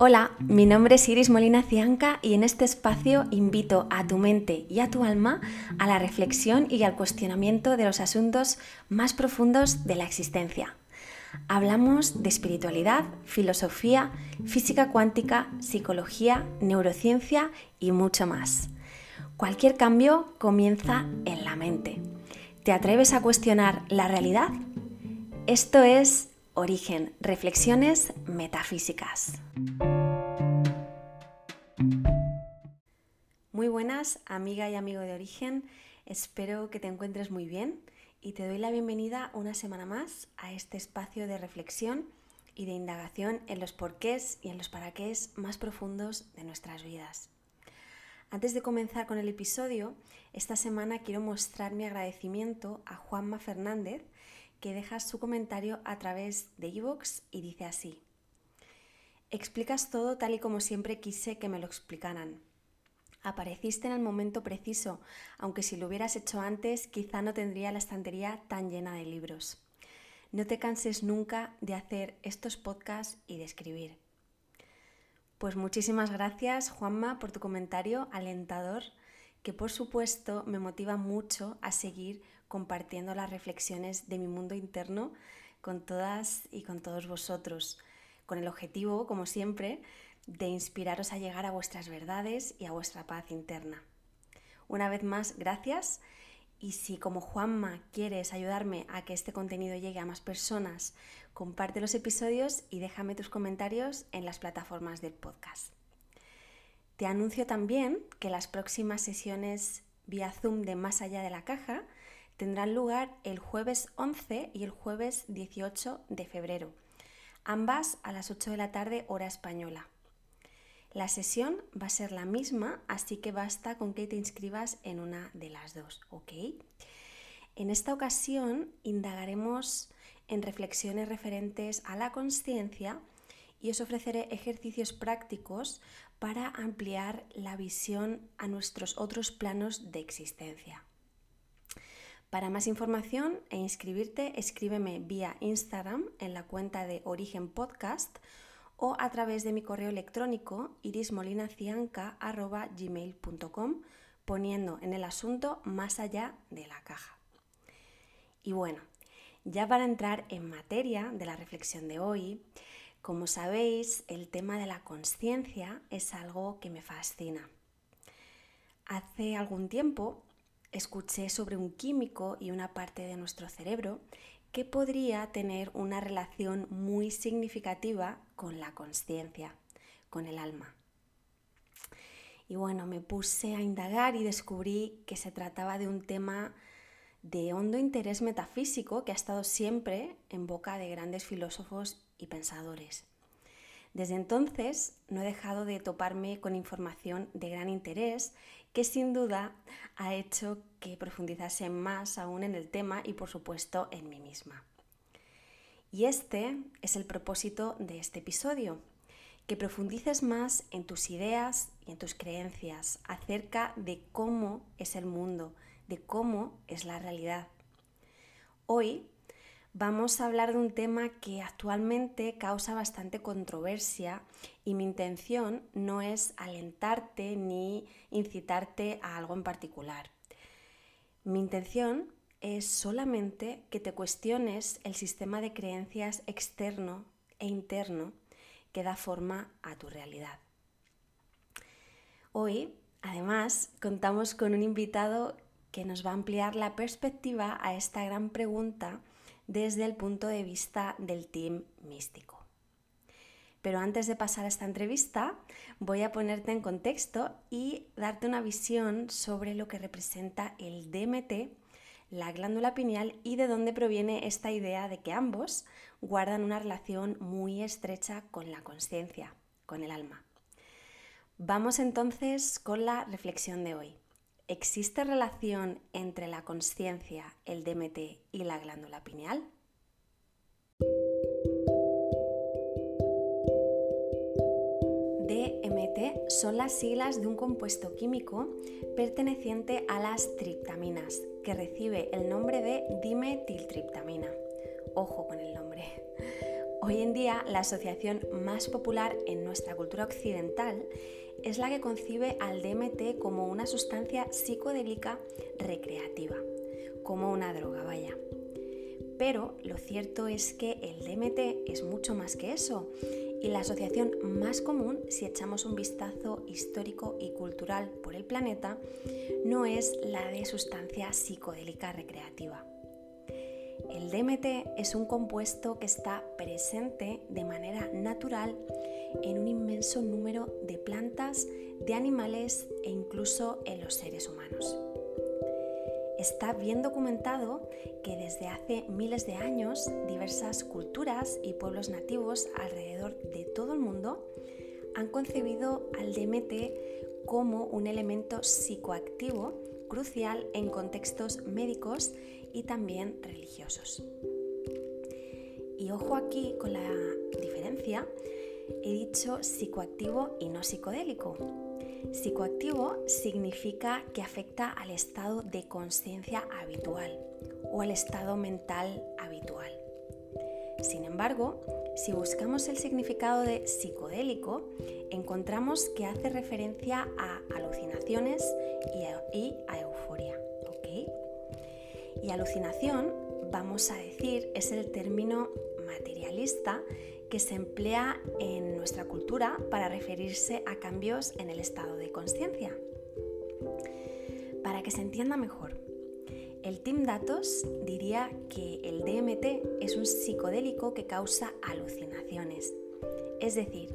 Hola, mi nombre es Iris Molina Cianca y en este espacio invito a tu mente y a tu alma a la reflexión y al cuestionamiento de los asuntos más profundos de la existencia. Hablamos de espiritualidad, filosofía, física cuántica, psicología, neurociencia y mucho más. Cualquier cambio comienza en la mente. ¿Te atreves a cuestionar la realidad? Esto es Origen, Reflexiones Metafísicas. Muy buenas, amiga y amigo de Origen. Espero que te encuentres muy bien y te doy la bienvenida una semana más a este espacio de reflexión y de indagación en los porqués y en los paraqués más profundos de nuestras vidas. Antes de comenzar con el episodio, esta semana quiero mostrar mi agradecimiento a Juanma Fernández, que deja su comentario a través de iVoox y dice así. Explicas todo tal y como siempre quise que me lo explicaran. Apareciste en el momento preciso, aunque si lo hubieras hecho antes quizá no tendría la estantería tan llena de libros. No te canses nunca de hacer estos podcasts y de escribir. Pues muchísimas gracias Juanma por tu comentario alentador que por supuesto me motiva mucho a seguir compartiendo las reflexiones de mi mundo interno con todas y con todos vosotros, con el objetivo, como siempre, de inspiraros a llegar a vuestras verdades y a vuestra paz interna. Una vez más, gracias. Y si como Juanma quieres ayudarme a que este contenido llegue a más personas, comparte los episodios y déjame tus comentarios en las plataformas del podcast. Te anuncio también que las próximas sesiones vía Zoom de Más allá de la caja tendrán lugar el jueves 11 y el jueves 18 de febrero, ambas a las 8 de la tarde hora española. La sesión va a ser la misma, así que basta con que te inscribas en una de las dos, ¿ok? En esta ocasión indagaremos en reflexiones referentes a la conciencia y os ofreceré ejercicios prácticos para ampliar la visión a nuestros otros planos de existencia. Para más información e inscribirte, escríbeme vía Instagram en la cuenta de Origen Podcast o a través de mi correo electrónico irismolinacianca.gmail.com poniendo en el asunto más allá de la caja. Y bueno, ya para entrar en materia de la reflexión de hoy, como sabéis, el tema de la conciencia es algo que me fascina. Hace algún tiempo escuché sobre un químico y una parte de nuestro cerebro que podría tener una relación muy significativa con la conciencia, con el alma. Y bueno, me puse a indagar y descubrí que se trataba de un tema de hondo interés metafísico que ha estado siempre en boca de grandes filósofos y pensadores. Desde entonces no he dejado de toparme con información de gran interés que sin duda ha hecho que profundizase más aún en el tema y por supuesto en mí misma. Y este es el propósito de este episodio, que profundices más en tus ideas y en tus creencias acerca de cómo es el mundo, de cómo es la realidad. Hoy vamos a hablar de un tema que actualmente causa bastante controversia y mi intención no es alentarte ni incitarte a algo en particular. Mi intención es solamente que te cuestiones el sistema de creencias externo e interno que da forma a tu realidad. Hoy, además, contamos con un invitado que nos va a ampliar la perspectiva a esta gran pregunta desde el punto de vista del team místico. Pero antes de pasar a esta entrevista, voy a ponerte en contexto y darte una visión sobre lo que representa el DMT, la glándula pineal y de dónde proviene esta idea de que ambos guardan una relación muy estrecha con la conciencia, con el alma. Vamos entonces con la reflexión de hoy. ¿Existe relación entre la conciencia, el DMT y la glándula pineal? DMT son las siglas de un compuesto químico perteneciente a las triptaminas, que recibe el nombre de dimetiltriptamina. Ojo con el nombre. Hoy en día la asociación más popular en nuestra cultura occidental es la que concibe al DMT como una sustancia psicodélica recreativa, como una droga, vaya. Pero lo cierto es que el DMT es mucho más que eso y la asociación más común, si echamos un vistazo histórico y cultural por el planeta, no es la de sustancia psicodélica recreativa. El DMT es un compuesto que está presente de manera natural en un inmenso número de plantas, de animales e incluso en los seres humanos. Está bien documentado que desde hace miles de años diversas culturas y pueblos nativos alrededor de todo el mundo han concebido al DMT como un elemento psicoactivo crucial en contextos médicos y también religiosos. Y ojo aquí con la diferencia, he dicho psicoactivo y no psicodélico Psicoactivo significa que afecta al estado de conciencia habitual o al estado mental habitual. Sin embargo, si buscamos el significado de psicodélico, encontramos que hace referencia a alucinaciones y a, euforia. Y alucinación, vamos a decir, es el término materialista que se emplea en nuestra cultura para referirse a cambios en el estado de conciencia. Para que se entienda mejor, el Team Datos diría que el DMT es un psicodélico que causa alucinaciones, es decir,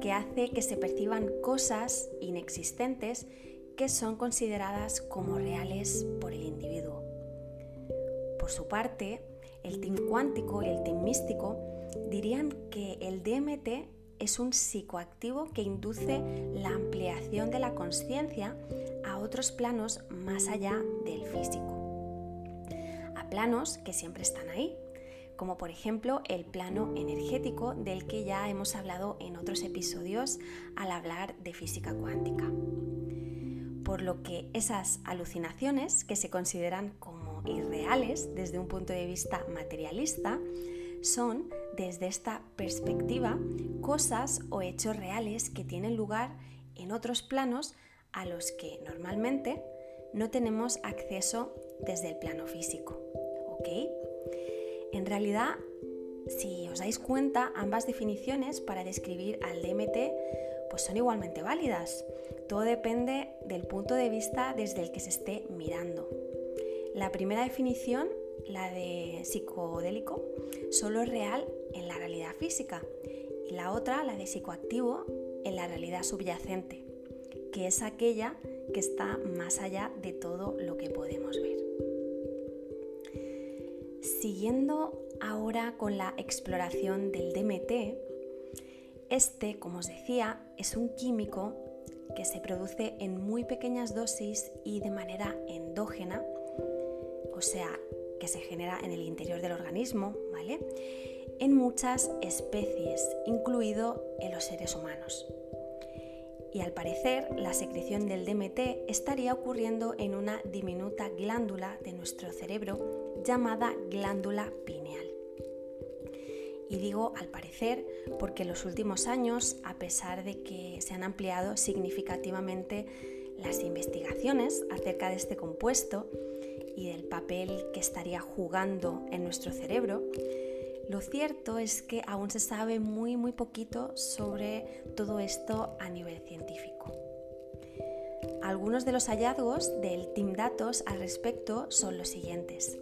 que hace que se perciban cosas inexistentes que son consideradas como reales por el individuo. Por su parte, el team cuántico y el team místico dirían que el DMT es un psicoactivo que induce la ampliación de la conciencia a otros planos más allá del físico. Planos que siempre están ahí, como por ejemplo el plano energético del que ya hemos hablado en otros episodios al hablar de física cuántica. Por lo que esas alucinaciones, que se consideran como irreales desde un punto de vista materialista, son, desde esta perspectiva, cosas o hechos reales que tienen lugar en otros planos a los que normalmente no tenemos acceso desde el plano físico. En realidad, si os dais cuenta, ambas definiciones para describir al DMT pues son igualmente válidas. Todo depende del punto de vista desde el que se esté mirando. La primera definición la de psicodélico, solo es real en la realidad física y la otra, la de psicoactivo, en la realidad subyacente, que es aquella que está más allá de todo lo que podemos ver. Siguiendo ahora con la exploración del DMT, este, como os decía, es un químico que se produce en muy pequeñas dosis y de manera endógena, o sea, que se genera en el interior del organismo, ¿vale? En muchas especies, incluido en los seres humanos. Y al parecer, la secreción del DMT estaría ocurriendo en una diminuta glándula de nuestro cerebro llamada glándula pineal. Y digo al parecer porque en los últimos años, a pesar de que se han ampliado significativamente las investigaciones acerca de este compuesto, y del papel que estaría jugando en nuestro cerebro, lo cierto es que aún se sabe muy muy poquito sobre todo esto a nivel científico. Algunos de los hallazgos del Team Datos al respecto son los siguientes.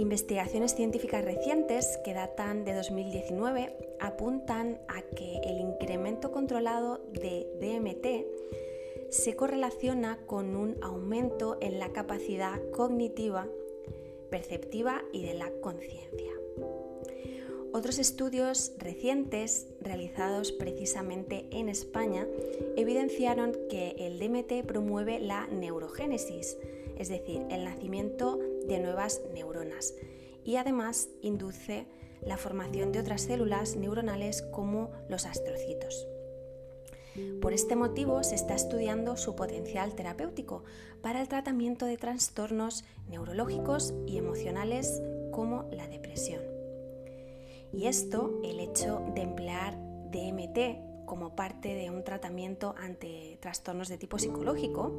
Investigaciones científicas recientes que datan de 2019 apuntan a que el incremento controlado de DMT se correlaciona con un aumento en la capacidad cognitiva, perceptiva y de la conciencia. Otros estudios recientes realizados precisamente en España evidenciaron que el DMT promueve la neurogénesis, es decir, el nacimiento de nuevas neuronas, y además induce la formación de otras células neuronales como los astrocitos. Por este motivo se está estudiando su potencial terapéutico para el tratamiento de trastornos neurológicos y emocionales como la depresión. Y esto, el hecho de emplear DMT como parte de un tratamiento ante trastornos de tipo psicológico,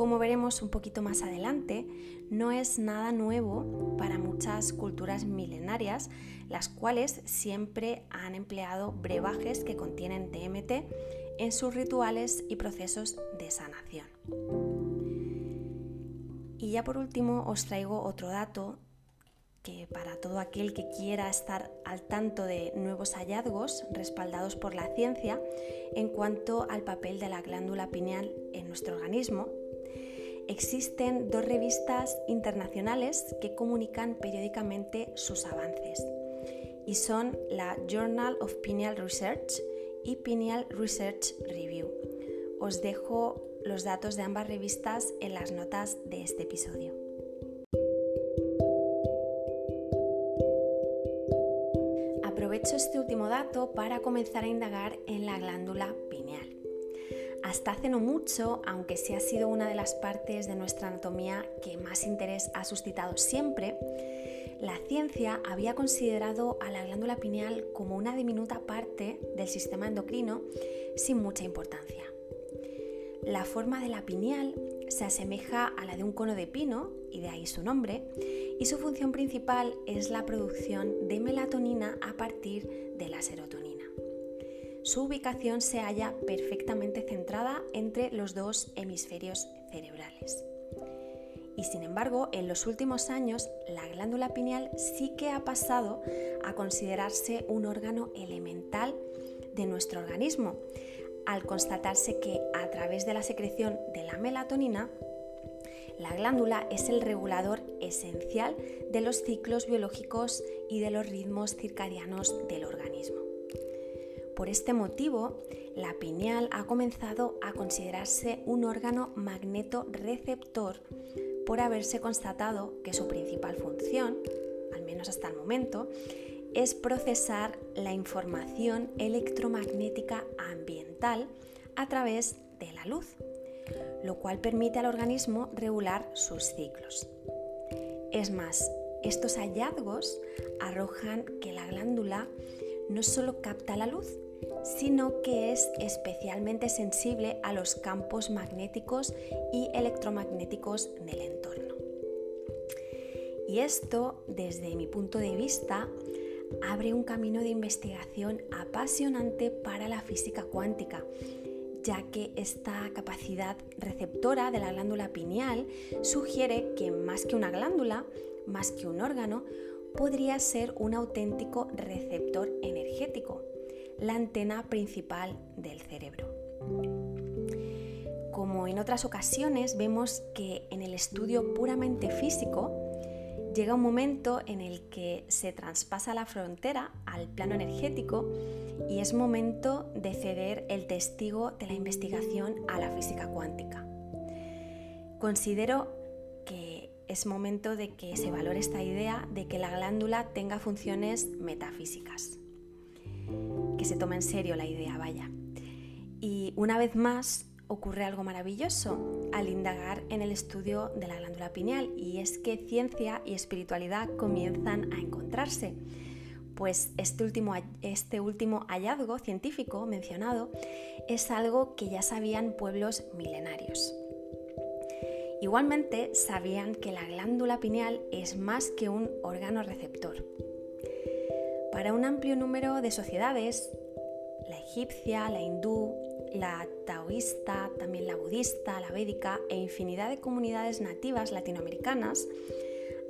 como veremos un poquito más adelante, no es nada nuevo para muchas culturas milenarias, las cuales siempre han empleado brebajes que contienen DMT en sus rituales y procesos de sanación. Y ya por último os traigo otro dato que para todo aquel que quiera estar al tanto de nuevos hallazgos respaldados por la ciencia en cuanto al papel de la glándula pineal en nuestro organismo, existen dos revistas internacionales que comunican periódicamente sus avances y son la Journal of Pineal Research y Pineal Research Review. Os dejo los datos de ambas revistas en las notas de este episodio. Aprovecho este último dato para comenzar a indagar en la glándula pineal. Hasta hace no mucho, aunque sí ha sido una de las partes de nuestra anatomía que más interés ha suscitado siempre, la ciencia había considerado a la glándula pineal como una diminuta parte del sistema endocrino sin mucha importancia. La forma de la pineal se asemeja a la de un cono de pino, y de ahí su nombre, y su función principal es la producción de melatonina a partir de la serotonina. Su ubicación se halla perfectamente centrada entre los dos hemisferios cerebrales. Y sin embargo, en los últimos años, la glándula pineal sí que ha pasado a considerarse un órgano elemental de nuestro organismo, al constatarse que a través de la secreción de la melatonina, la glándula es el regulador esencial de los ciclos biológicos y de los ritmos circadianos del organismo. Por este motivo, la pineal ha comenzado a considerarse un órgano magneto-receptor por haberse constatado que su principal función, al menos hasta el momento, es procesar la información electromagnética ambiental a través de la luz, lo cual permite al organismo regular sus ciclos. Es más, estos hallazgos arrojan que la glándula no solo capta la luz, sino que es especialmente sensible a los campos magnéticos y electromagnéticos del entorno. Y esto, desde mi punto de vista, abre un camino de investigación apasionante para la física cuántica, ya que esta capacidad receptora de la glándula pineal sugiere que más que una glándula, más que un órgano, podría ser un auténtico receptor energético, la antena principal del cerebro. Como en otras ocasiones vemos que en el estudio puramente físico llega un momento en el que se traspasa la frontera al plano energético y es momento de ceder el testigo de la investigación a la física cuántica. Considero es momento de que se valore esta idea de que la glándula tenga funciones metafísicas que se tome en serio la idea, vaya. Y una vez más ocurre algo maravilloso al indagar en el estudio de la glándula pineal y es que ciencia y espiritualidad comienzan a encontrarse. Pues este último, este último hallazgo científico mencionado es algo que ya sabían pueblos milenarios. Igualmente sabían que la glándula pineal es más que un órgano receptor. Para un amplio número de sociedades, la egipcia, la hindú, la taoísta, también la budista, la védica e infinidad de comunidades nativas latinoamericanas,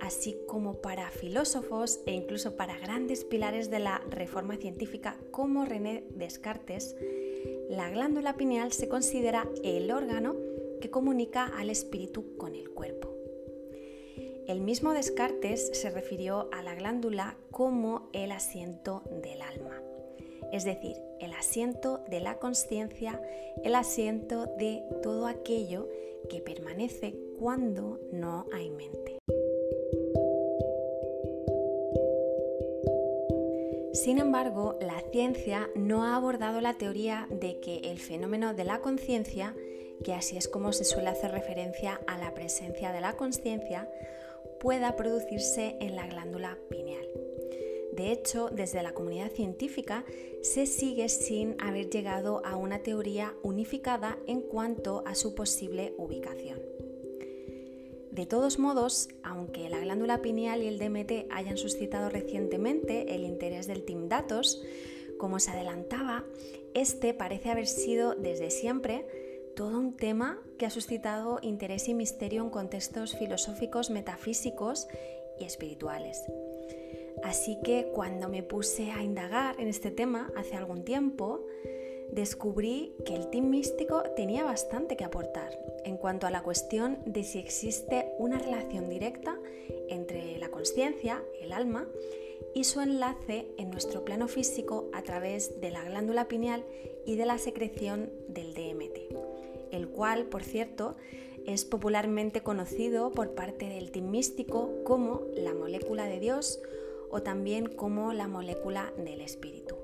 así como para filósofos e incluso para grandes pilares de la reforma científica como René Descartes, la glándula pineal se considera el órgano que comunica al espíritu con el cuerpo. El mismo Descartes se refirió a la glándula como el asiento del alma, es decir, el asiento de la conciencia, el asiento de todo aquello que permanece cuando no hay mente. Sin embargo, la ciencia no ha abordado la teoría de que el fenómeno de la conciencia, que así es como se suele hacer referencia a la presencia de la conciencia, pueda producirse en la glándula pineal. De hecho, desde la comunidad científica se sigue sin haber llegado a una teoría unificada en cuanto a su posible ubicación. De todos modos, aunque la glándula pineal y el DMT hayan suscitado recientemente el interés del Team Datos, como se adelantaba, este parece haber sido desde siempre todo un tema que ha suscitado interés y misterio en contextos filosóficos, metafísicos y espirituales. Así que cuando me puse a indagar en este tema hace algún tiempo, descubrí que el team místico tenía bastante que aportar en cuanto a la cuestión de si existe una relación directa entre la conciencia, el alma, y su enlace en nuestro plano físico a través de la glándula pineal y de la secreción del DMT, cual, por cierto, es popularmente conocido por parte del team místico como la molécula de Dios o también como la molécula del espíritu.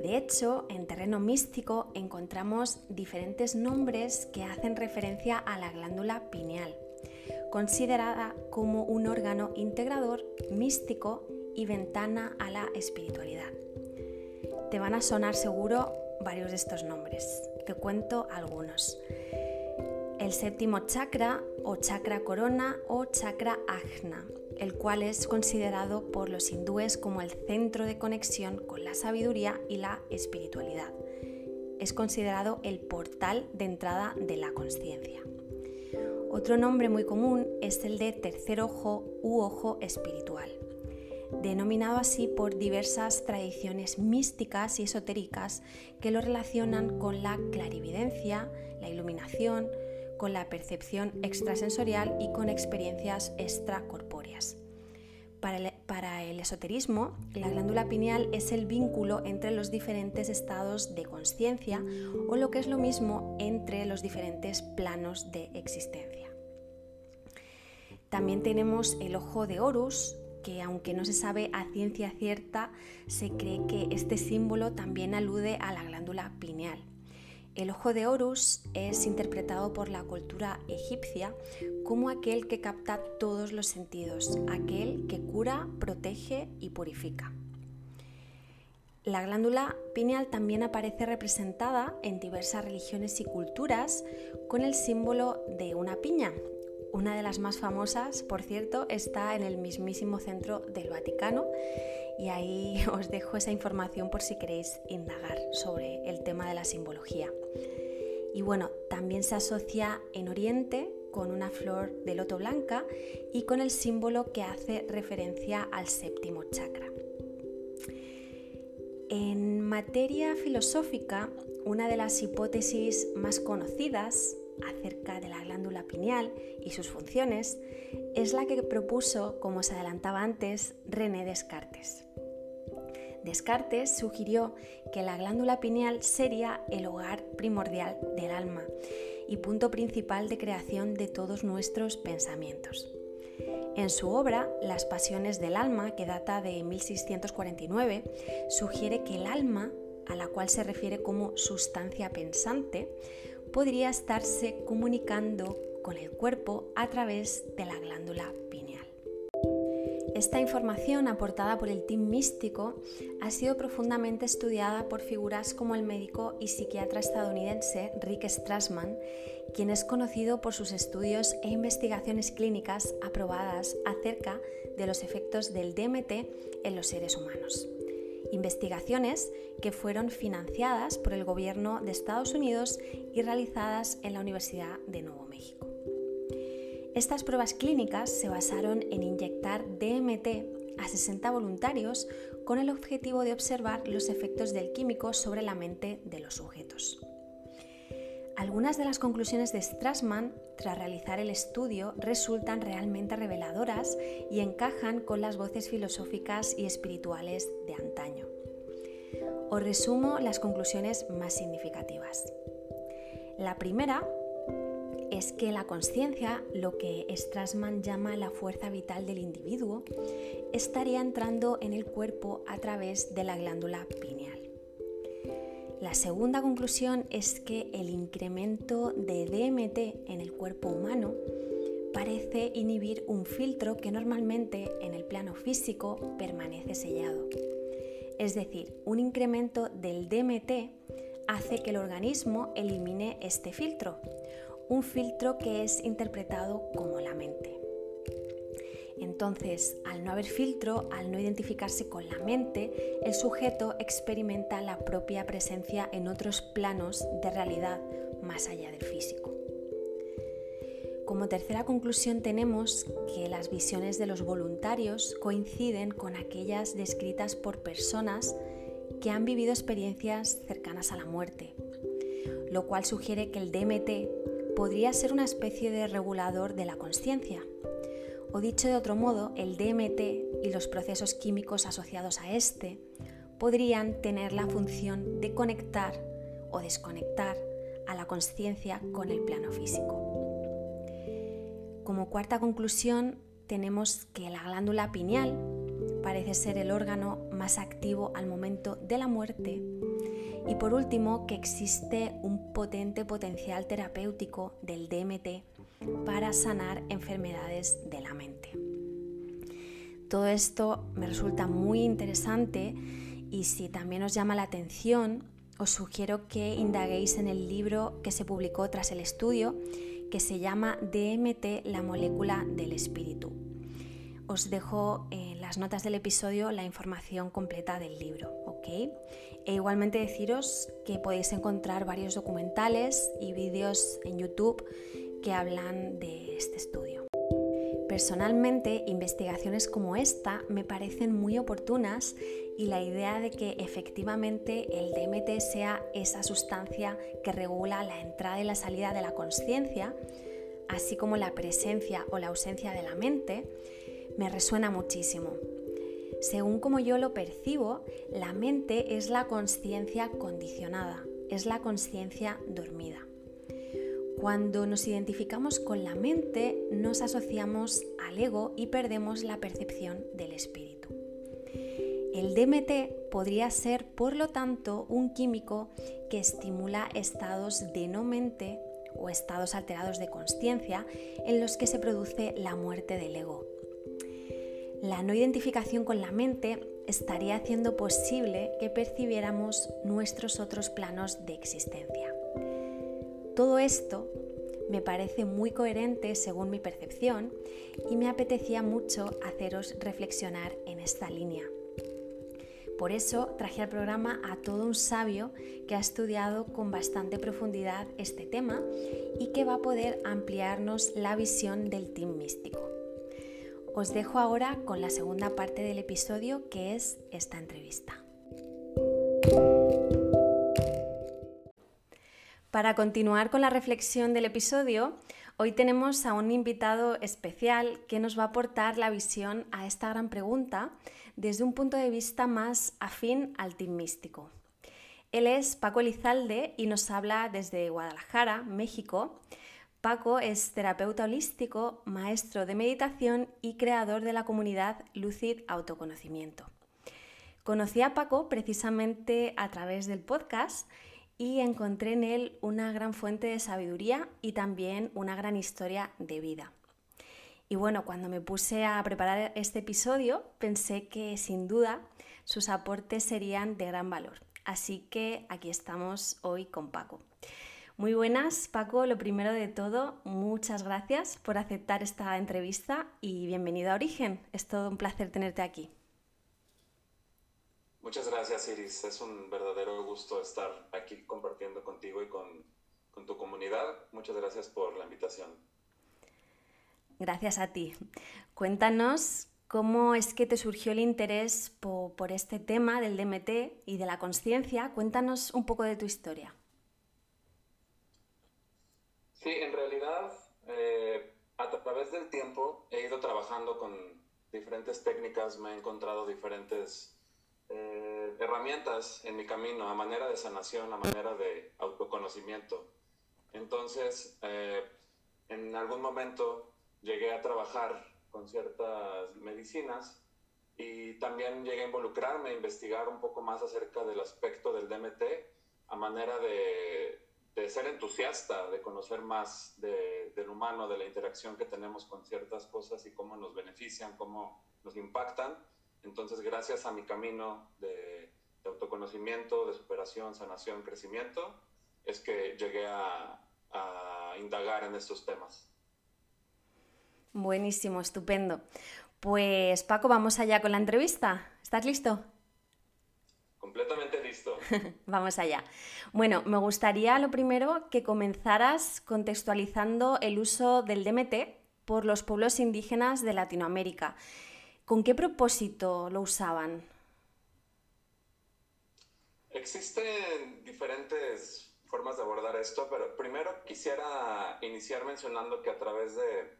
De hecho, en terreno místico encontramos diferentes nombres que hacen referencia a la glándula pineal, considerada como un órgano integrador, místico y ventana a la espiritualidad. Te van a sonar seguro varios de estos nombres. Te cuento algunos. El séptimo chakra o chakra corona o chakra ajna el cual es considerado por los hindúes como el centro de conexión con la sabiduría y la espiritualidad. Es considerado el portal de entrada de la conciencia. Otro nombre muy común es el de tercer ojo u ojo espiritual, denominado así por diversas tradiciones místicas y esotéricas que lo relacionan con la clarividencia, la iluminación, con la percepción extrasensorial y con experiencias extracorpóreas. Para el, esoterismo, la glándula pineal es el vínculo entre los diferentes estados de conciencia o lo que es lo mismo entre los diferentes planos de existencia. También tenemos el ojo de Horus, que aunque no se sabe a ciencia cierta, se cree que este símbolo también alude a la glándula pineal. El ojo de Horus es interpretado por la cultura egipcia como aquel que capta todos los sentidos, aquel que cura, protege y purifica. La glándula pineal también aparece representada en diversas religiones y culturas con el símbolo de una piña. Una de las más famosas, por cierto, está en el mismísimo centro del Vaticano y ahí os dejo esa información por si queréis indagar sobre el tema de la simbología. Y bueno, también se asocia en Oriente con una flor de loto blanca y con el símbolo que hace referencia al séptimo chakra. En materia filosófica, una de las hipótesis más conocidas acerca de la glándula pineal y sus funciones es la que propuso, como se adelantaba antes, René Descartes. Descartes sugirió que la glándula pineal sería el hogar primordial del alma y punto principal de creación de todos nuestros pensamientos. En su obra Las Pasiones del Alma, que data de 1649, sugiere que el alma, a la cual se refiere como sustancia pensante, podría estarse comunicando con el cuerpo a través de la glándula pineal. Esta información aportada por el team místico ha sido profundamente estudiada por figuras como el médico y psiquiatra estadounidense Rick Strassman, quien es conocido por sus estudios e investigaciones clínicas aprobadas acerca de los efectos del DMT en los seres humanos. Investigaciones que fueron financiadas por el gobierno de Estados Unidos y realizadas en la Universidad de Nuevo México. Estas pruebas clínicas se basaron en inyectar DMT a 60 voluntarios con el objetivo de observar los efectos del químico sobre la mente de los sujetos. Algunas de las conclusiones de Strassman tras realizar el estudio resultan realmente reveladoras y encajan con las voces filosóficas y espirituales de antaño. Os resumo las conclusiones más significativas. La primera es que la conciencia, lo que Strassman llama la fuerza vital del individuo, estaría entrando en el cuerpo a través de la glándula pineal. La segunda conclusión es que el incremento de DMT en el cuerpo humano parece inhibir un filtro que normalmente en el plano físico permanece sellado. Es decir, un incremento del DMT hace que el organismo elimine este filtro, un filtro que es interpretado como la mente. Entonces, al no haber filtro, al no identificarse con la mente, el sujeto experimenta la propia presencia en otros planos de realidad más allá del físico. Como tercera conclusión tenemos que las visiones de los voluntarios coinciden con aquellas descritas por personas que han vivido experiencias cercanas a la muerte, lo cual sugiere que el DMT podría ser una especie de regulador de la conciencia. O dicho de otro modo, el DMT y los procesos químicos asociados a este podrían tener la función de conectar o desconectar a la conciencia con el plano físico. Como cuarta conclusión, tenemos que la glándula pineal parece ser el órgano más activo al momento de la muerte. Y por último, que existe un potente potencial terapéutico del DMT para sanar enfermedades de la mente. Todo esto me resulta muy interesante y si también os llama la atención, os sugiero que indaguéis en el libro que se publicó tras el estudio que se llama DMT, la molécula del espíritu. Os dejo en las notas del episodio la información completa del libro, ¿ok? E igualmente deciros que podéis encontrar varios documentales y vídeos en YouTube que hablan de este estudio. Personalmente, investigaciones como esta me parecen muy oportunas y la idea de que efectivamente el DMT sea esa sustancia que regula la entrada y la salida de la conciencia, así como la presencia o la ausencia de la mente, me resuena muchísimo. Según como yo lo percibo, la mente es la conciencia condicionada, es la conciencia dormida. Cuando nos identificamos con la mente, nos asociamos al ego y perdemos la percepción del espíritu. El DMT podría ser, por lo tanto, un químico que estimula estados de no mente o estados alterados de conciencia en los que se produce la muerte del ego. La no identificación con la mente estaría haciendo posible que percibiéramos nuestros otros planos de existencia. Todo esto me parece muy coherente según mi percepción y me apetecía mucho haceros reflexionar en esta línea. Por eso traje al programa a todo un sabio que ha estudiado con bastante profundidad este tema y que va a poder ampliarnos la visión del team místico. Os dejo ahora con la segunda parte del episodio que es esta entrevista. Para continuar con la reflexión del episodio, hoy tenemos a un invitado especial que nos va a aportar la visión a esta gran pregunta desde un punto de vista más afín al team místico. Él es Paco Elizalde y nos habla desde Guadalajara, México. Paco es terapeuta holístico, maestro de meditación y creador de la comunidad Lucid Autoconocimiento. Conocí a Paco precisamente a través del podcast y encontré en él una gran fuente de sabiduría y también una gran historia de vida. Y bueno, cuando me puse a preparar este episodio, pensé que sin duda sus aportes serían de gran valor. Así que aquí estamos hoy con Paco. Muy buenas, Paco. Lo primero de todo, muchas gracias por aceptar esta entrevista y bienvenido a Origen. Es todo un placer tenerte aquí. Muchas gracias, Iris. Es un verdadero gusto estar aquí compartiendo contigo y con, con tu comunidad. Muchas gracias por la invitación. Gracias a ti. Cuéntanos cómo es que te surgió el interés por, este tema del DMT y de la conciencia. Cuéntanos un poco de tu historia. Sí, en realidad, eh, a través del tiempo he ido trabajando con diferentes técnicas, me he encontrado diferentes eh, herramientas en mi camino, a manera de sanación, a manera de autoconocimiento. Entonces, eh, en algún momento llegué a trabajar con ciertas medicinas y también llegué a involucrarme, a investigar un poco más acerca del aspecto del DMT a manera de, de ser entusiasta, de conocer más del humano, de la interacción que tenemos con ciertas cosas y cómo nos benefician, cómo nos impactan. Entonces, gracias a mi camino de, autoconocimiento, de superación, sanación, crecimiento, es que llegué a, a indagar en estos temas. Buenísimo, estupendo. Pues Paco, vamos allá con la entrevista. ¿Estás listo? Completamente listo. Vamos allá. Bueno, me gustaría lo primero que comenzaras contextualizando el uso del DMT por los pueblos indígenas de Latinoamérica. ¿Con qué propósito lo usaban? Existen diferentes formas de abordar esto, pero primero quisiera iniciar mencionando que a través de,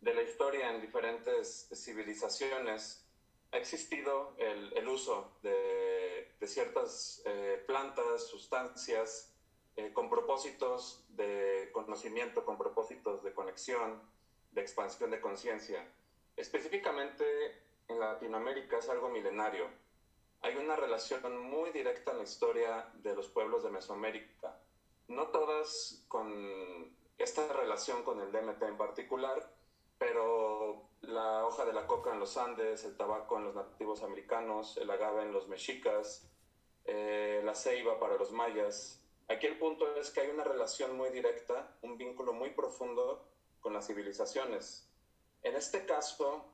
de la historia en diferentes civilizaciones ha existido el, uso de, de ciertas eh, plantas, sustancias, eh, con propósitos de conocimiento, con propósitos de conexión, de expansión de conciencia. Específicamente en Latinoamérica es algo milenario. Hay una relación muy directa en la historia de los pueblos de Mesoamérica. No todas con esta relación con el DMT en particular, pero la hoja de la coca en los Andes, el tabaco en los nativos americanos, el agave en los mexicas, eh, la ceiba para los mayas. Aquí el punto es que hay una relación muy directa, un vínculo muy profundo con las civilizaciones. En este caso,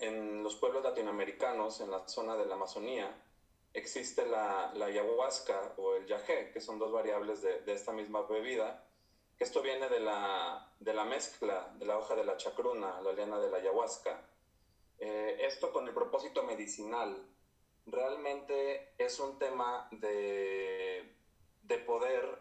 en los pueblos latinoamericanos, en la zona de la Amazonía, existe la, ayahuasca o el yagé, que son dos variables de, de esta misma bebida, esto viene de la, de la mezcla de la hoja de la chacruna, la liana de la ayahuasca. Eh, esto con el propósito medicinal. Realmente es un tema de, de poder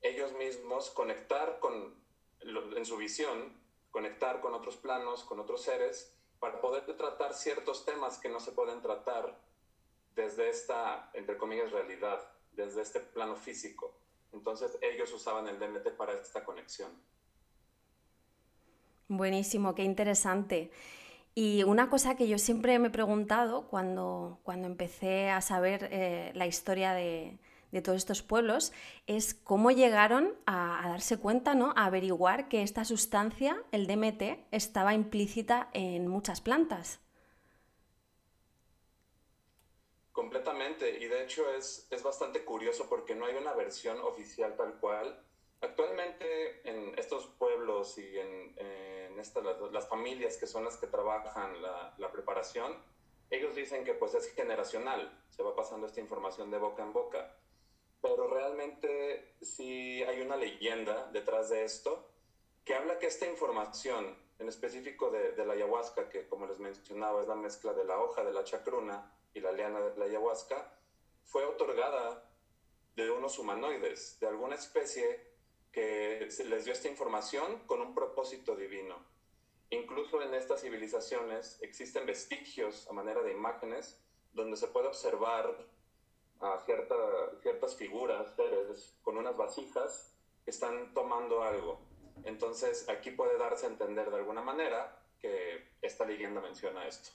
ellos mismos conectar con, en su visión, conectar con otros planos, con otros seres, para poder tratar ciertos temas que no se pueden tratar desde esta, entre comillas, realidad, desde este plano físico. Entonces ellos usaban el DMT para esta conexión. Buenísimo, qué interesante. Y una cosa que yo siempre me he preguntado cuando, cuando empecé a saber eh, la historia de, todos estos pueblos es cómo llegaron a, a, darse cuenta, ¿no? a averiguar que esta sustancia, el DMT, estaba implícita en muchas plantas. Completamente, y de hecho es, es bastante curioso porque no hay una versión oficial tal cual. Actualmente en estos pueblos y en, en estas, las, familias que son las que trabajan la, la, preparación, ellos dicen que pues es generacional, se va pasando esta información de boca en boca. Pero realmente sí hay una leyenda detrás de esto que habla que esta información, en específico de, la ayahuasca, que como les mencionaba es la mezcla de la hoja de la chacruna, y la liana de la ayahuasca, fue otorgada de unos humanoides, de alguna especie que les dio esta información con un propósito divino. Incluso en estas civilizaciones existen vestigios a manera de imágenes donde se puede observar a cierta, ciertas figuras, seres, con unas vasijas están tomando algo. Entonces aquí puede darse a entender de alguna manera que esta leyenda menciona esto.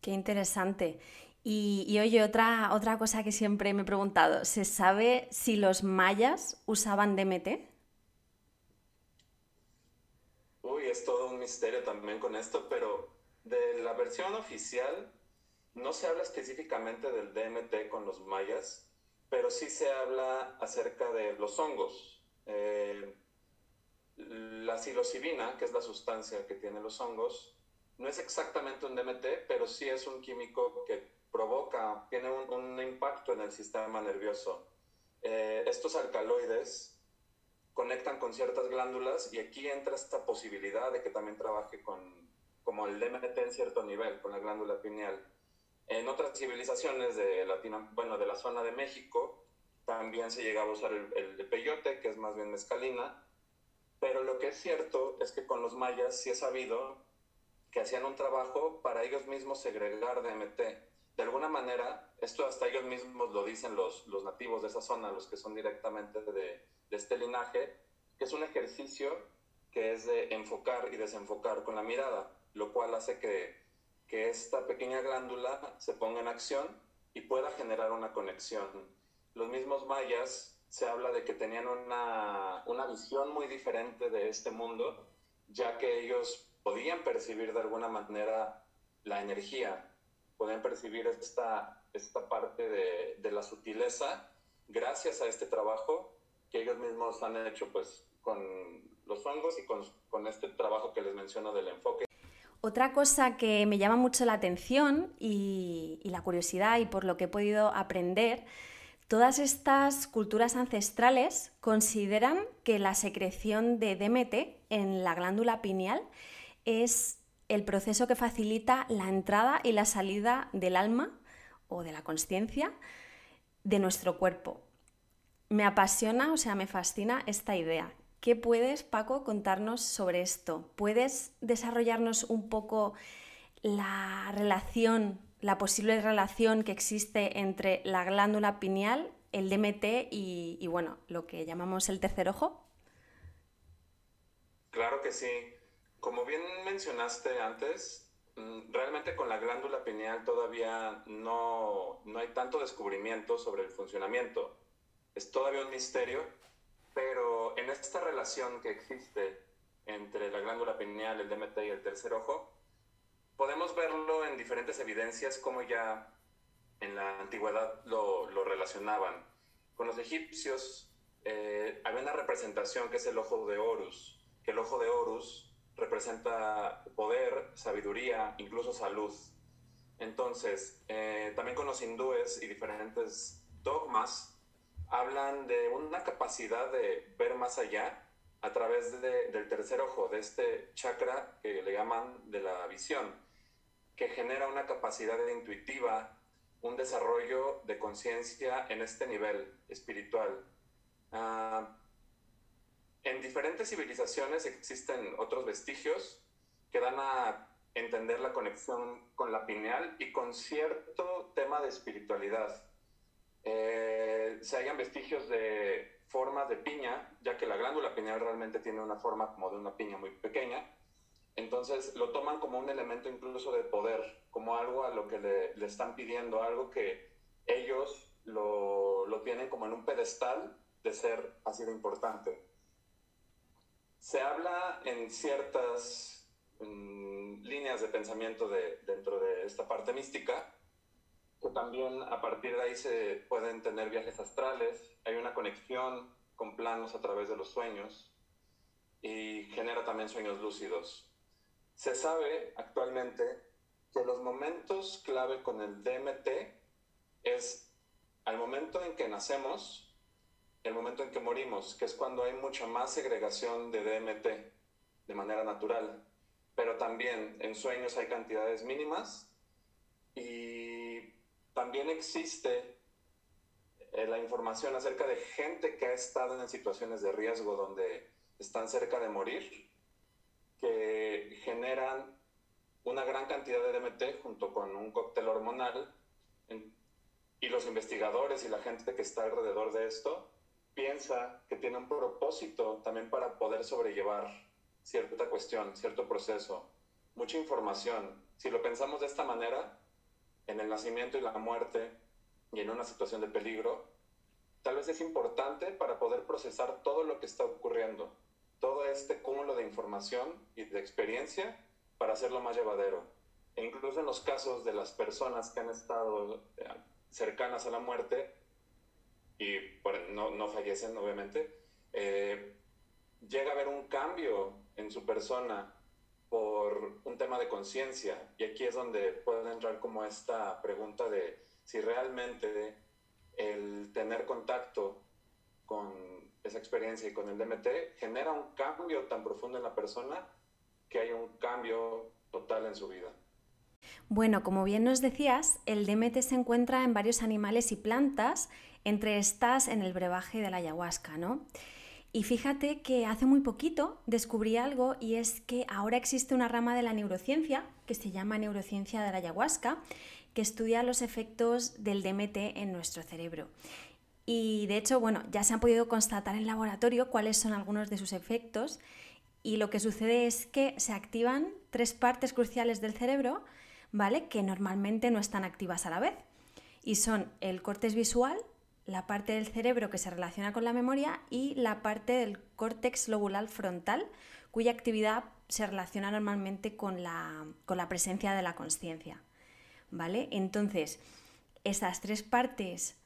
Qué interesante. Y, oye, otra, otra cosa que siempre me he preguntado, ¿se sabe si los mayas usaban DMT? Uy, es todo un misterio también con esto, pero de la versión oficial no se habla específicamente del DMT con los mayas, pero sí se habla acerca de los hongos. Eh, la psilocibina, que es la sustancia que tienen los hongos, no es exactamente un DMT, pero sí es un químico que provoca, tiene un, impacto en el sistema nervioso. Eh, estos alcaloides conectan con ciertas glándulas y aquí entra esta posibilidad de que también trabaje con, como el DMT en cierto nivel, con la glándula pineal. En otras civilizaciones de, Latino, bueno, de la zona de México también se llegaba a usar el, el peyote, que es más bien mezcalina, pero lo que es cierto es que con los mayas sí he sabido que hacían un trabajo para ellos mismos segregar DMT. De alguna manera, esto hasta ellos mismos lo dicen los, los nativos de esa zona, los que son directamente de, de este linaje, que es un ejercicio que es de enfocar y desenfocar con la mirada, lo cual hace que, que esta pequeña glándula se ponga en acción y pueda generar una conexión. Los mismos mayas se habla de que tenían una, una visión muy diferente de este mundo, ya que ellos podían percibir de alguna manera la energía, podían percibir esta, esta parte de, de la sutileza gracias a este trabajo que ellos mismos han hecho pues con los hongos y con, con este trabajo que les menciono del enfoque. Otra cosa que me llama mucho la atención y, la curiosidad y por lo que he podido aprender, todas estas culturas ancestrales consideran que la secreción de DMT en la glándula pineal es el proceso que facilita la entrada y la salida del alma o de la conciencia de nuestro cuerpo. Me apasiona, o sea, me fascina esta idea. ¿Qué puedes, Paco, contarnos sobre esto? ¿Puedes desarrollarnos un poco la relación, la posible relación que existe entre la glándula pineal, el DMT y, bueno, lo que llamamos el tercer ojo? Claro que sí. Como bien mencionaste antes, mm, realmente con la glándula pineal todavía no, no hay tanto descubrimiento sobre el funcionamiento es todavía un misterio, pero en esta relación que existe entre la glándula pineal, el DMT y el tercer ojo, podemos verlo en diferentes evidencias como ya en la antigüedad lo, lo relacionaban. Con los egipcios eh, había una representación que es el ojo de Horus, que el ojo de Horus representa poder, sabiduría, incluso salud. Entonces, eh, también con los hindúes y diferentes dogmas, hablan de una capacidad de ver más allá a través del tercer ojo, de este chakra que le llaman de la visión, que genera una capacidad intuitiva, un desarrollo de conciencia en este nivel espiritual. Ah, en diferentes civilizaciones existen otros vestigios que dan a entender la conexión con la pineal y con cierto tema de espiritualidad. Eh, se hayan vestigios de formas de piña, ya que la glándula pineal realmente tiene una forma como de una piña muy pequeña. Entonces lo toman como un elemento incluso de poder, como algo a lo que le, están pidiendo, algo que ellos lo, lo, tienen como en un pedestal de ser así de importante. Se habla en ciertas mm, líneas de pensamiento de, dentro de esta parte mística que también a partir de ahí se pueden tener viajes astrales, hay una conexión con planos a través de los sueños y genera también sueños lúcidos. Se sabe actualmente que los momentos clave con el DMT es al momento en que nacemos, el momento en que morimos, que es cuando hay mucha más segregación de DMT de manera natural, pero también en sueños hay cantidades mínimas y también existe eh, la información acerca de gente que ha estado en situaciones de riesgo donde están cerca de morir, que generan una gran cantidad de DMT junto con un cóctel hormonal. y los investigadores y la gente que está alrededor de esto piensa que tiene un propósito también para poder sobrellevar cierta cuestión, cierto proceso, mucha información. Si lo pensamos de esta manera, en el nacimiento y la muerte y en una situación de peligro, tal vez es importante para poder procesar todo lo que está ocurriendo, todo este cúmulo de información y de experiencia para hacerlo más llevadero. E incluso en los casos de las personas que han estado eh, cercanas a la muerte y no, no fallecen, obviamente, eh, llega a haber un cambio en su persona por un tema de conciencia. Y aquí es donde puede entrar como esta pregunta de si realmente el tener contacto con esa experiencia y con el DMT genera un cambio tan profundo en la persona que hay un cambio total en su vida. Bueno, como bien nos decías, el DMT se encuentra en varios animales y plantas, entre estas en el brebaje de la ayahuasca, ¿no? Y fíjate que hace muy poquito descubrí algo y es que ahora existe una rama de la neurociencia que se llama neurociencia de la ayahuasca, que estudia los efectos del DMT en nuestro cerebro. Y de hecho, bueno, ya se han podido constatar en laboratorio cuáles son algunos de sus efectos y lo que sucede es que se activan tres partes cruciales del cerebro, ¿vale? Que normalmente no están activas a la vez. Y son el cortes visual, la parte del cerebro que se relaciona con la memoria y la parte del córtex lobular frontal, cuya actividad se relaciona normalmente con la, con la presencia de la conciencia. ¿Vale? Entonces, esas tres partes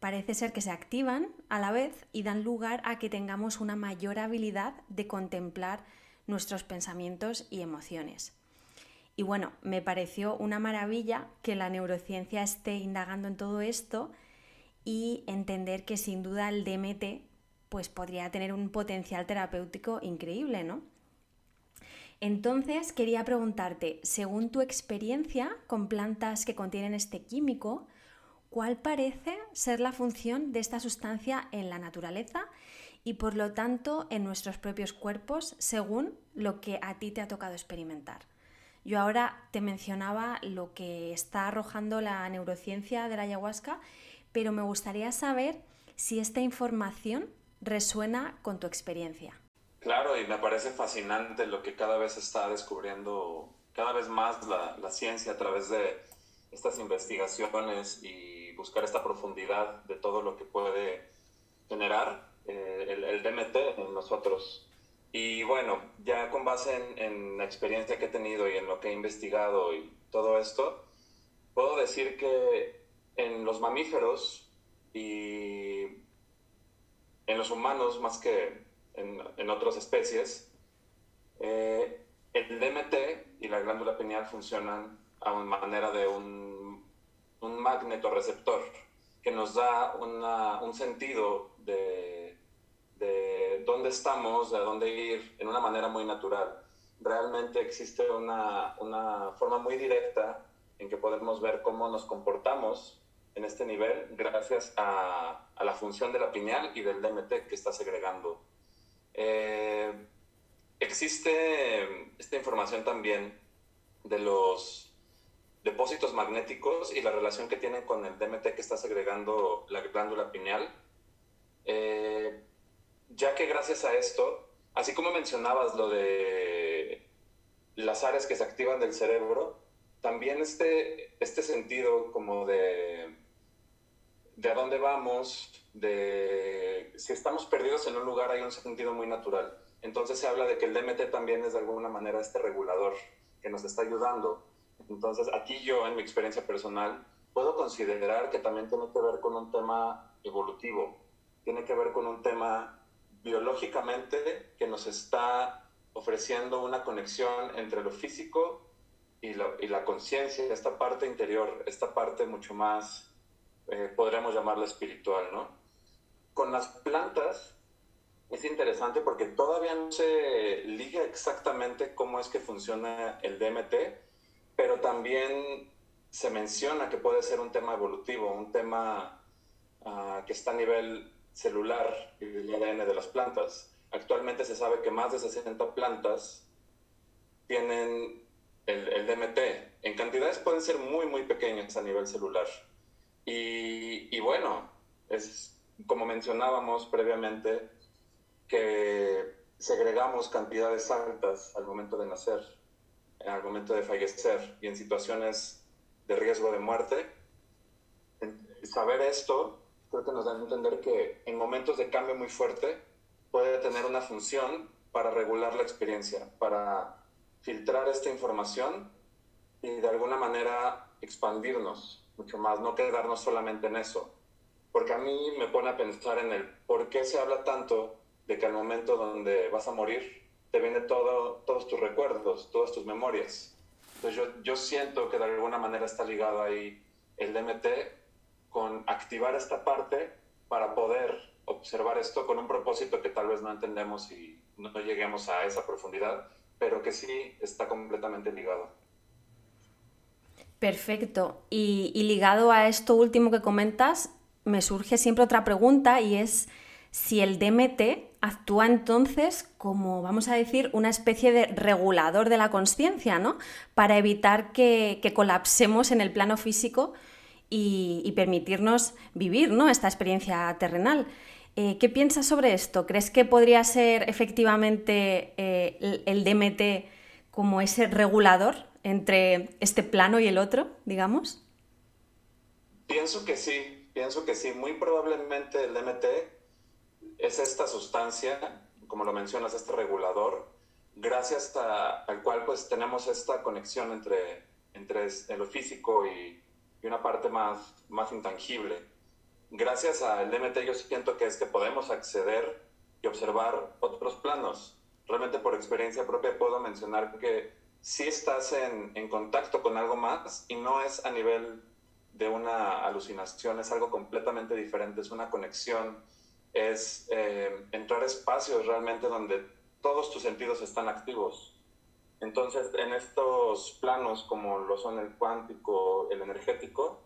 parece ser que se activan a la vez y dan lugar a que tengamos una mayor habilidad de contemplar nuestros pensamientos y emociones. Y bueno, me pareció una maravilla que la neurociencia esté indagando en todo esto y entender que sin duda el DMT pues podría tener un potencial terapéutico increíble, ¿no? Entonces quería preguntarte, según tu experiencia con plantas que contienen este químico, ¿cuál parece ser la función de esta sustancia en la naturaleza y por lo tanto en nuestros propios cuerpos según lo que a ti te ha tocado experimentar? Yo ahora te mencionaba lo que está arrojando la neurociencia de la ayahuasca pero me gustaría saber si esta información resuena con tu experiencia. Claro, y me parece fascinante lo que cada vez está descubriendo, cada vez más la, ciencia a través de estas investigaciones y buscar esta profundidad de todo lo que puede generar eh, el, DMT en nosotros. Y bueno, ya con base en, la experiencia que he tenido y en lo que he investigado y todo esto, puedo decir que en los mamíferos y en los humanos más que en, otras especies, eh, el DMT y la glándula pineal funcionan a manera de un, un receptor que nos da un sentido de, de dónde estamos, de dónde ir, en una manera muy natural. Realmente existe una, una forma muy directa en que podemos ver cómo nos comportamos en este nivel gracias a, a, la función de la pineal y del DMT que está segregando. Eh, existe esta información también de los depósitos magnéticos y la relación que tienen con el DMT que está segregando la glándula pineal, eh, ya que gracias a esto, así como mencionabas lo de las áreas que se activan del cerebro, también este, este sentido como de de a dónde vamos, de si estamos perdidos en un lugar hay un sentido muy natural. Entonces se habla de que el DMT también es de alguna manera este regulador que nos está ayudando. Entonces aquí yo en mi experiencia personal puedo considerar que también tiene que ver con un tema evolutivo, tiene que ver con un tema biológicamente que nos está ofreciendo una conexión entre lo físico y, y la conciencia, esta parte interior, esta parte mucho más eh, podríamos llamarla espiritual, ¿no? Con las plantas es interesante porque todavía no se liga exactamente cómo es que funciona el DMT, pero también se menciona que puede ser un tema evolutivo, un tema ah, que está a nivel celular y del ADN de las plantas. Actualmente se sabe que más de 60 plantas tienen el, el DMT. En cantidades pueden ser muy, muy pequeñas a nivel celular. Y, bueno, es como mencionábamos previamente, que segregamos cantidades altas al momento de nacer, al momento de fallecer y en situaciones de riesgo de muerte. Saber esto creo que nos da a entender que en momentos de cambio muy fuerte puede tener una función para regular la experiencia, para filtrar esta información y de alguna manera expandirnos mucho más, no quedarnos solamente en eso. Porque a mí me pone a pensar en el por qué se habla tanto de que al momento donde vas a morir te vienen todo, todos tus recuerdos, todas tus memorias. Entonces yo, yo siento que de alguna manera está ligado ahí el DMT con activar esta parte para poder observar esto con un propósito que tal vez no entendemos y no lleguemos a esa profundidad, pero que sí está completamente ligado. Perfecto. Y, ligado a esto último que comentas, me surge siempre otra pregunta y es si el DMT actúa entonces como, vamos a decir, una especie de regulador de la conciencia, ¿no? Para evitar que, colapsemos en el plano físico y, permitirnos vivir, ¿no? Esta experiencia terrenal. Eh, ¿Qué piensas sobre esto? ¿Crees que podría ser efectivamente eh, el DMT como ese regulador entre este plano y el otro, digamos? Pienso que sí. pienso que sí, muy probablemente el DMT es esta sustancia, como lo mencionas, este regulador, gracias al cual pues tenemos esta conexión entre, entre lo físico y, y, una parte más, más intangible. Gracias al DMT yo siento que es que podemos acceder y observar otros planos. Realmente por experiencia propia puedo mencionar que si estás en, en contacto con algo más y no es a nivel de una alucinación, es algo completamente diferente, es una conexión, es eh, entrar a espacios realmente donde todos tus sentidos están activos. Entonces, en estos planos, como lo son el cuántico, el energético,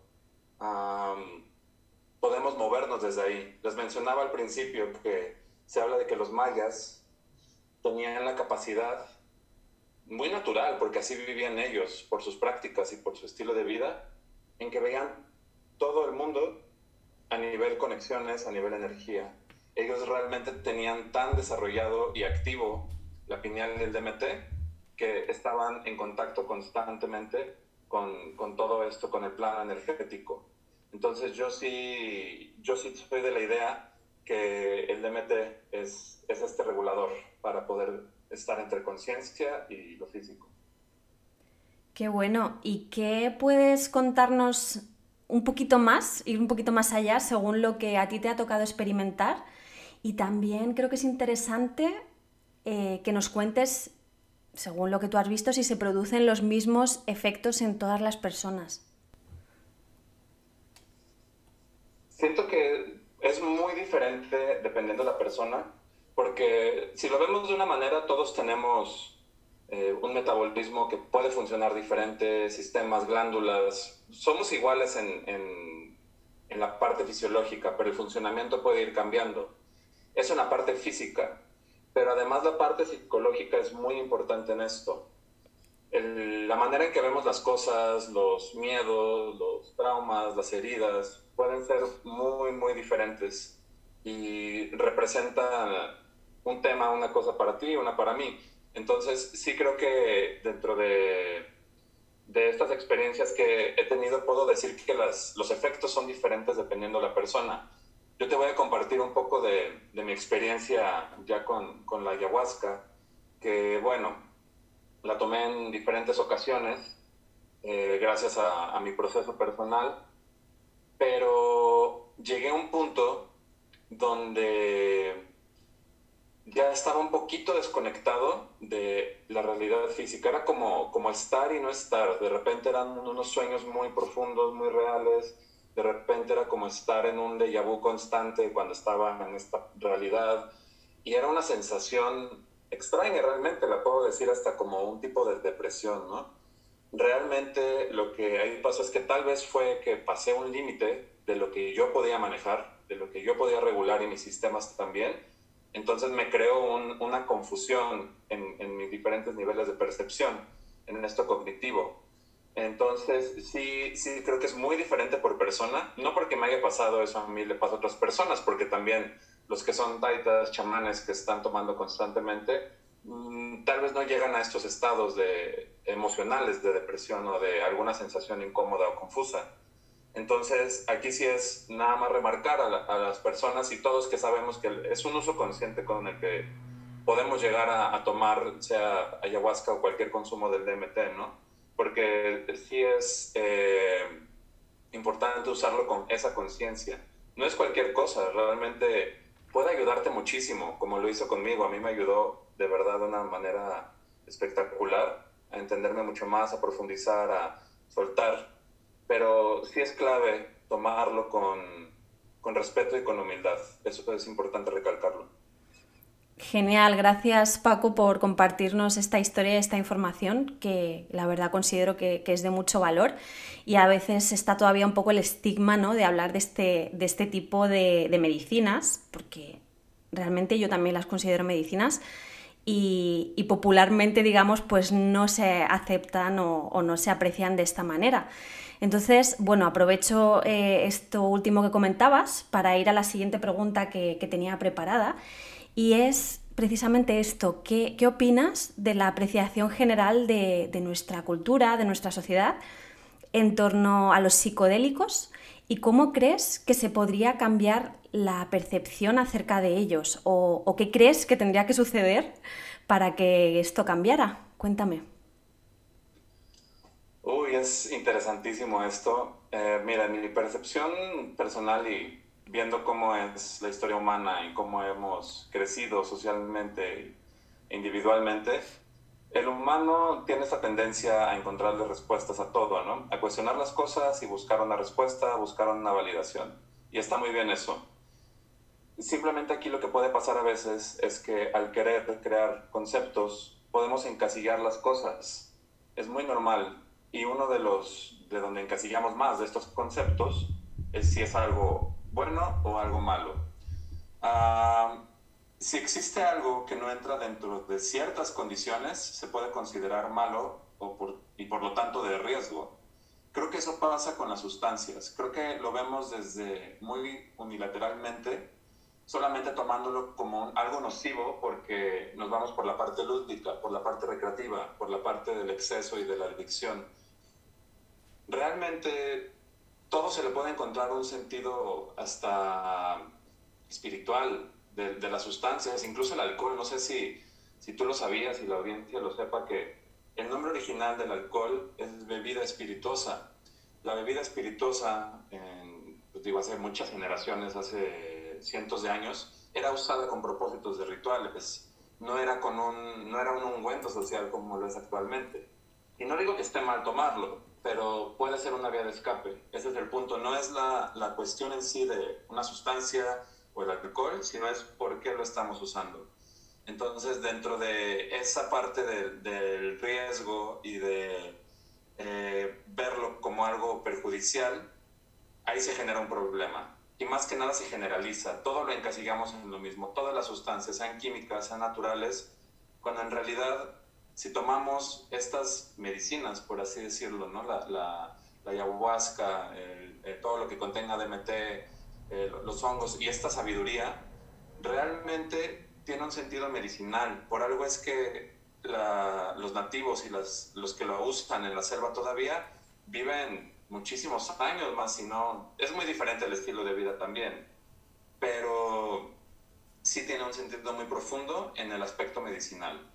podemos movernos desde ahí. Les mencionaba al principio que se habla de que los mayas tenían la capacidad muy natural, porque así vivían ellos, por sus prácticas y por su estilo de vida, en que veían todo el mundo a nivel conexiones, a nivel energía. Ellos realmente tenían tan desarrollado y activo la pineal del DMT que estaban en contacto constantemente con, con, todo esto, con el plano energético. Entonces yo sí, yo sí soy de la idea que el DMT es, es este regulador para poder estar entre conciencia y lo físico. Qué bueno. ¿Y qué puedes contarnos un poquito más, ir un poquito más allá según lo que a ti te ha tocado experimentar? Y también creo que es interesante eh, que nos cuentes, según lo que tú has visto, si se producen los mismos efectos en todas las personas. Siento que es muy diferente dependiendo de la persona, porque si lo vemos de una manera, todos tenemos eh, un metabolismo que puede funcionar diferente, sistemas, glándulas. Somos iguales en, en, en, la parte fisiológica, pero el funcionamiento puede ir cambiando. Es una parte física, pero además la parte psicológica es muy importante en esto. la manera en que vemos las cosas, los miedos, los traumas, las heridas, pueden ser muy, muy diferentes y representan un tema, una cosa para ti, una para mí entonces, sí creo que dentro de, de estas experiencias que he tenido, puedo decir que las, los efectos son diferentes dependiendo de la persona. Yo te voy a compartir un poco de, de mi experiencia ya con, con, la ayahuasca, que bueno, la tomé en diferentes ocasiones, eh, gracias a, a mi proceso personal, pero llegué a un punto donde ya estaba un poquito desconectado de la realidad física. Era como, como estar y no estar. De repente eran unos sueños muy profundos, muy reales. De repente era como estar en un déjà vu constante cuando estaba en esta realidad. Y era una sensación extraña, realmente, la puedo decir hasta como un tipo de depresión, ¿no? Realmente lo que ahí pasó es que tal vez fue que pasé un límite de lo que yo podía manejar, de lo que yo podía regular y mis sistemas también entonces me creó una confusión en, mis diferentes niveles de percepción, en esto cognitivo. Entonces, sí, sí, creo que es muy diferente por persona. No porque me haya pasado eso a mí, le pasa a otras personas, porque también los que son taitas, chamanes que están tomando constantemente, mm, tal vez no llegan a estos estados de, emocionales de depresión o de alguna sensación incómoda o confusa. Entonces, aquí sí es nada más remarcar a, las personas y todos que sabemos que es un uso consciente con el que podemos llegar a, tomar, sea ayahuasca o cualquier consumo del DMT, ¿no? Porque sí es eh, importante usarlo con esa conciencia. No es cualquier cosa, realmente puede ayudarte muchísimo, como lo hizo conmigo. A mí me ayudó de verdad de una manera espectacular a entenderme mucho más, a profundizar, a soltar pero sí es clave tomarlo con, con respeto y con humildad. Eso es importante recalcarlo. Genial, gracias Paco por compartirnos esta historia, esta información que la verdad considero que, que, es de mucho valor y a veces está todavía un poco el estigma ¿no? de hablar de este, de este tipo de, de, medicinas, porque realmente yo también las considero medicinas y, y popularmente digamos pues no se aceptan o, o no se aprecian de esta manera. Entonces, bueno, aprovecho eh, esto último que comentabas para ir a la siguiente pregunta que, tenía preparada y es precisamente esto, ¿qué, opinas de la apreciación general de, nuestra cultura, de nuestra sociedad? en torno a los psicodélicos y cómo crees que se podría cambiar la percepción acerca de ellos o, qué crees que tendría que suceder para que esto cambiara. Cuéntame. Uy, es interesantísimo esto. Eh, mira, mi percepción personal y viendo cómo es la historia humana y cómo hemos crecido socialmente e individualmente, el humano tiene esta tendencia a encontrarle respuestas a todo, ¿no? A cuestionar las cosas y buscar una respuesta, buscar una validación. Y está muy bien eso. Simplemente aquí lo que puede pasar a veces es que al querer crear conceptos podemos encasillar las cosas. Es muy normal. Y uno de los de donde encasillamos más de estos conceptos es si es algo bueno o algo malo. Ah, si existe algo que no entra dentro de ciertas condiciones, se puede considerar malo o por, y por lo tanto de riesgo. Creo que eso pasa con las sustancias. Creo que lo vemos desde muy unilateralmente, solamente tomándolo como algo nocivo porque nos vamos por la parte lúdica, por la parte recreativa, por la parte del exceso y de la adicción. Realmente todo se le puede encontrar un sentido hasta espiritual, de, las sustancias, incluso el alcohol. No sé si, si tú lo sabías y la audiencia lo sepa, que el nombre original del alcohol es bebida espirituosa. La bebida espirituosa, en, pues digo, hace muchas generaciones, hace cientos de años, era usada con propósitos de rituales. No era, con un, no era un ungüento social como lo es actualmente. Y no digo que esté mal tomarlo, pero puede ser una vía de escape. Ese es el punto. No es la, la cuestión en sí de una sustancia o el alcohol, sino es por qué lo estamos usando. Entonces, dentro de esa parte del, riesgo y de eh, verlo como algo perjudicial, ahí se genera un problema. Y más que nada se generaliza. Todo lo encasillamos en lo mismo. Todas las sustancias, sean químicas, sean naturales, cuando en realidad, si tomamos estas medicinas, por así decirlo, ¿no? la, la, ayahuasca, todo lo que contenga DMT, eh, los hongos y esta sabiduría realmente tiene un sentido medicinal. Por algo es que los nativos y las, los que lo usan en la selva todavía viven muchísimos años más, si no, es muy diferente el estilo de vida también, pero sí tiene un sentido muy profundo en el aspecto medicinal.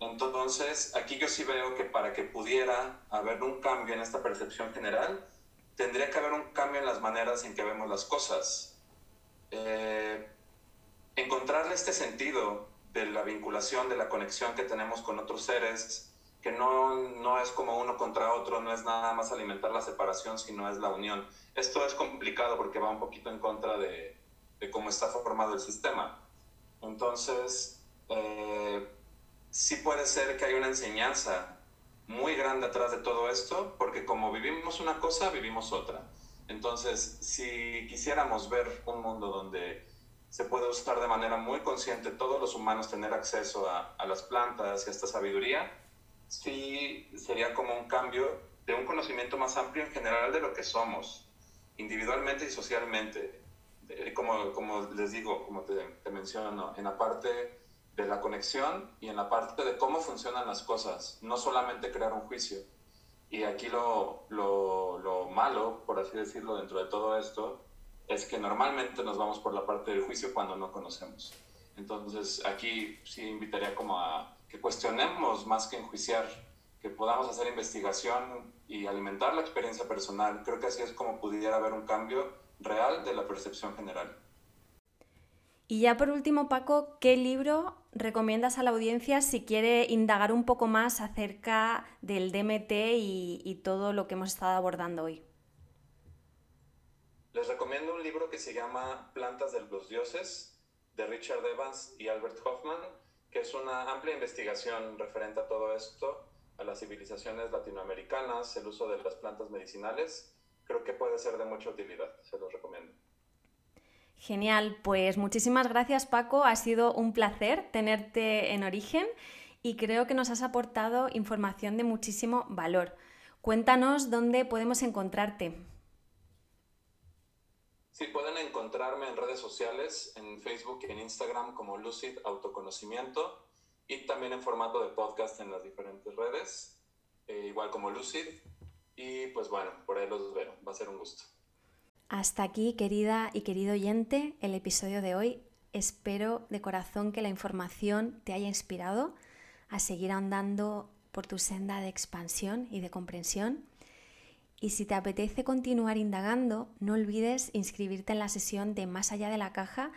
Entonces, aquí yo sí veo que para que pudiera haber un cambio en esta percepción general, tendría que haber un cambio en las maneras en que vemos las cosas. Eh, encontrarle este sentido de la vinculación, de la conexión que tenemos con otros seres, que no, no es como uno contra otro, no es nada más alimentar la separación, sino es la unión. Esto es complicado porque va un poquito en contra de, de cómo está formado el sistema. Entonces, eh, sí puede ser que hay una enseñanza muy grande atrás de todo esto, porque como vivimos una cosa, vivimos otra. Entonces, si quisiéramos ver un mundo donde se puede usar de manera muy consciente todos los humanos tener acceso a, a las plantas y a esta sabiduría, sí sería como un cambio de un conocimiento más amplio en general de lo que somos, individualmente y socialmente. como, como les digo, como te, te menciono, en la parte de la conexión y en la parte de cómo funcionan las cosas, no solamente crear un juicio. Y aquí lo, lo, lo, malo, por así decirlo, dentro de todo esto, es que normalmente nos vamos por la parte del juicio cuando no conocemos. Entonces aquí sí invitaría como a que cuestionemos más que enjuiciar, que podamos hacer investigación y alimentar la experiencia personal. Creo que así es como pudiera haber un cambio real de la percepción general. Y ya por último, Paco, ¿qué libro recomiendas a la audiencia si quiere indagar un poco más acerca del DMT y, todo lo que hemos estado abordando hoy? Les recomiendo un libro que se llama Plantas de los Dioses, de Richard Evans y Albert Hoffman, que es una amplia investigación referente a todo esto, a las civilizaciones latinoamericanas, el uso de las plantas medicinales. Creo que puede ser de mucha utilidad, se los recomiendo. Genial, pues muchísimas gracias Paco, ha sido un placer tenerte en origen y creo que nos has aportado información de muchísimo valor. Cuéntanos dónde podemos encontrarte. Sí, pueden encontrarme en redes sociales, en Facebook y en Instagram como Lucid Autoconocimiento y también en formato de podcast en las diferentes redes, eh, igual como Lucid. y pues bueno, por ahí los veo. Va a ser un gusto. Hasta aquí, querida y querido oyente, el episodio de hoy. Espero de corazón que la información te haya inspirado a seguir andando por tu senda de expansión y de comprensión. Y si te apetece continuar indagando, no olvides inscribirte en la sesión de Más allá de la caja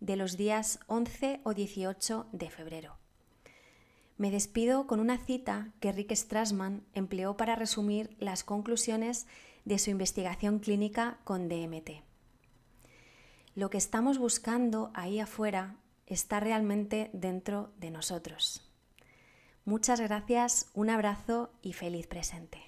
de los días 11 o 18 de febrero. Me despido con una cita que Rick Strassman empleó para resumir las conclusiones de su investigación clínica con DMT. Lo que estamos buscando ahí afuera está realmente dentro de nosotros. Muchas gracias, un abrazo y feliz presente.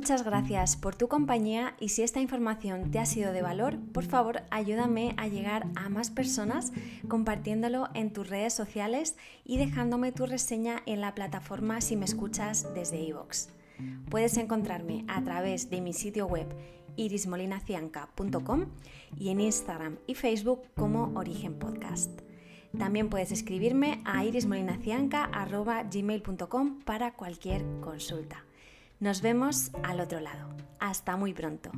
Muchas gracias por tu compañía y si esta información te ha sido de valor, por favor ayúdame a llegar a más personas compartiéndolo en tus redes sociales y dejándome tu reseña en la plataforma si me escuchas desde iVoox. Puedes encontrarme a través de mi sitio web irismolinacianca.com y en Instagram y Facebook como Origen Podcast. También puedes escribirme a irismolinacianca.gmail.com para cualquier consulta. Nos vemos al otro lado. Hasta muy pronto.